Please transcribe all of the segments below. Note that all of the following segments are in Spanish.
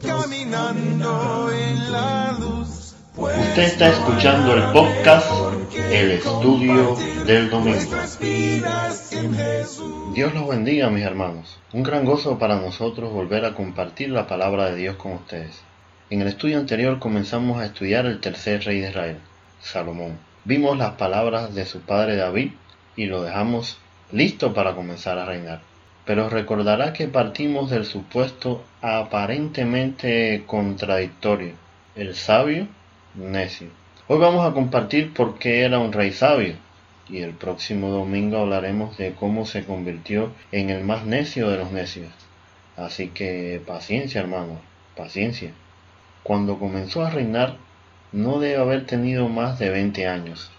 caminando en la luz. Usted está escuchando el podcast El Estudio del Domingo. Dios los bendiga, mis hermanos. Un gran gozo para nosotros volver a compartir la palabra de Dios con ustedes. En el estudio anterior comenzamos a estudiar el tercer rey de Israel, Salomón. Vimos las palabras de su padre David y lo dejamos listo para comenzar a reinar. Pero recordará que partimos del supuesto aparentemente contradictorio, el sabio necio. Hoy vamos a compartir por qué era un rey sabio y el próximo domingo hablaremos de cómo se convirtió en el más necio de los necios. Así que paciencia hermanos, paciencia. Cuando comenzó a reinar no debe haber tenido más de 20 años.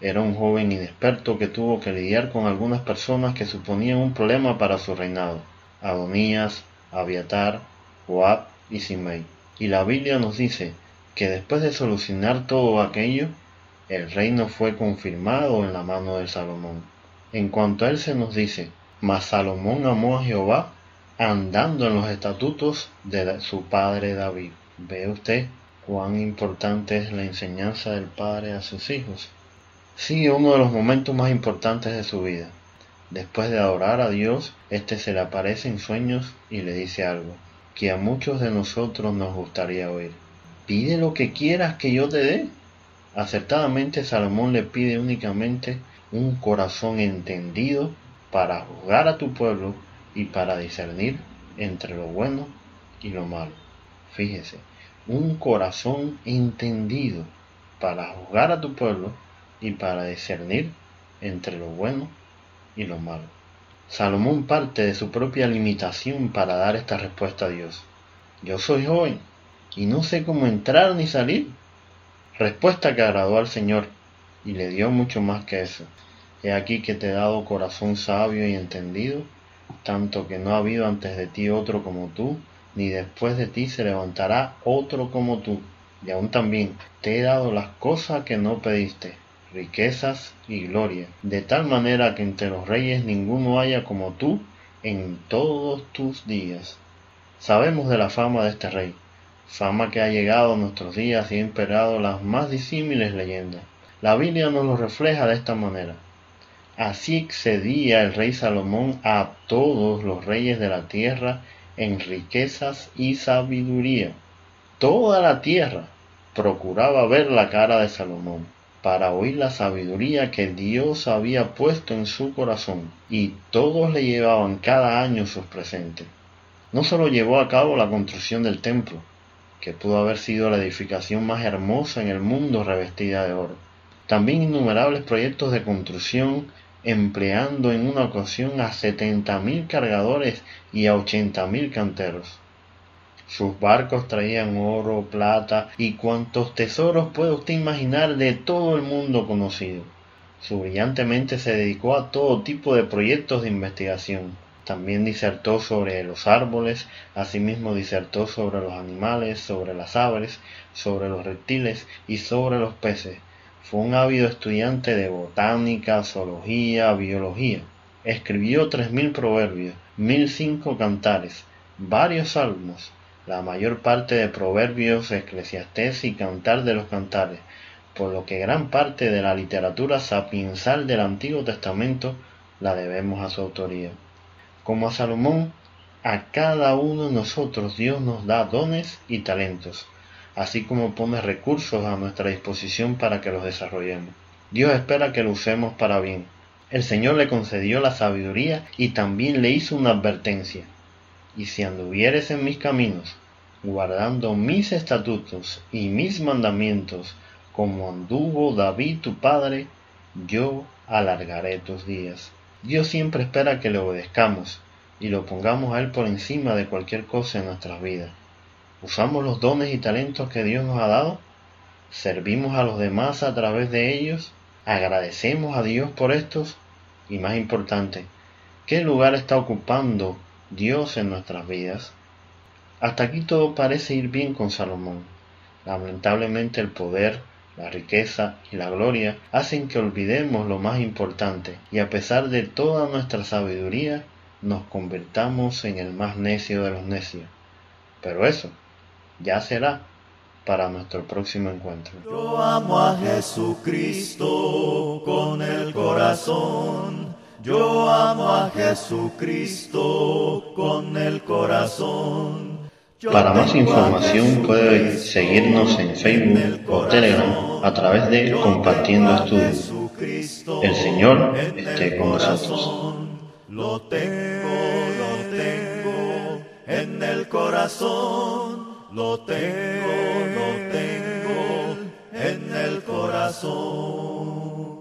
Era un joven inexperto que tuvo que lidiar con algunas personas que suponían un problema para su reinado. Adonías, Abiatar, Joab y Simei. Y la Biblia nos dice que después de solucionar todo aquello, el reino fue confirmado en la mano de Salomón. En cuanto a él se nos dice, mas Salomón amó a Jehová andando en los estatutos de su padre David. ¿Ve usted cuán importante es la enseñanza del padre a sus hijos? Sigue uno de los momentos más importantes de su vida. Después de adorar a Dios, éste se le aparece en sueños y le dice algo que a muchos de nosotros nos gustaría oír. Pide lo que quieras que yo te dé. Acertadamente Salomón le pide únicamente un corazón entendido para juzgar a tu pueblo y para discernir entre lo bueno y lo malo. Fíjese, un corazón entendido para juzgar a tu pueblo y para discernir entre lo bueno y lo malo. Salomón parte de su propia limitación para dar esta respuesta a Dios. Yo soy joven y no sé cómo entrar ni salir. Respuesta que agradó al Señor y le dio mucho más que eso. He aquí que te he dado corazón sabio y entendido, tanto que no ha habido antes de ti otro como tú, ni después de ti se levantará otro como tú. Y aún también te he dado las cosas que no pediste, riquezas y gloria, de tal manera que entre los reyes ninguno haya como tú en todos tus días. Sabemos de la fama de este rey, fama que ha llegado a nuestros días y ha imperado las más disímiles leyendas. La Biblia nos lo refleja de esta manera. Así excedía el rey Salomón a todos los reyes de la tierra en riquezas y sabiduría. Toda la tierra procuraba ver la cara de Salomón para oír la sabiduría que Dios había puesto en su corazón, y todos le llevaban cada año sus presentes. No solo llevó a cabo la construcción del templo, que pudo haber sido la edificación más hermosa en el mundo revestida de oro, también innumerables proyectos de construcción empleando en una ocasión a setenta mil cargadores y a ochenta mil canteros. Sus barcos traían oro, plata y cuantos tesoros puede usted imaginar de todo el mundo conocido. Su brillantemente se dedicó a todo tipo de proyectos de investigación. También disertó sobre los árboles, asimismo disertó sobre los animales, sobre las aves, sobre los reptiles y sobre los peces. Fue un ávido estudiante de botánica, zoología, biología. Escribió tres mil proverbios, mil cinco cantares, varios salmos, la mayor parte de proverbios, eclesiastés y cantar de los cantares, por lo que gran parte de la literatura sapiensal del Antiguo Testamento la debemos a su autoría. Como a Salomón, a cada uno de nosotros Dios nos da dones y talentos, así como pone recursos a nuestra disposición para que los desarrollemos. Dios espera que lo usemos para bien. El Señor le concedió la sabiduría y también le hizo una advertencia y si anduvieres en mis caminos, guardando mis estatutos y mis mandamientos, como anduvo David tu padre, yo alargaré tus días. Dios siempre espera que le obedezcamos y lo pongamos a Él por encima de cualquier cosa en nuestras vidas. ¿Usamos los dones y talentos que Dios nos ha dado? ¿Servimos a los demás a través de ellos? ¿Agradecemos a Dios por estos? Y más importante, ¿qué lugar está ocupando Dios en nuestras vidas. Hasta aquí todo parece ir bien con Salomón. Lamentablemente el poder, la riqueza y la gloria hacen que olvidemos lo más importante y a pesar de toda nuestra sabiduría, nos convirtamos en el más necio de los necios. Pero eso ya será para nuestro próximo encuentro. Yo amo a Jesucristo con el corazón. Yo amo a Jesucristo con el corazón. Para más información puede seguirnos en Facebook o Telegram a través de Compartiendo Estudios. El Señor esté con nosotros. Lo tengo, lo tengo en el corazón. Lo tengo, lo tengo en el corazón.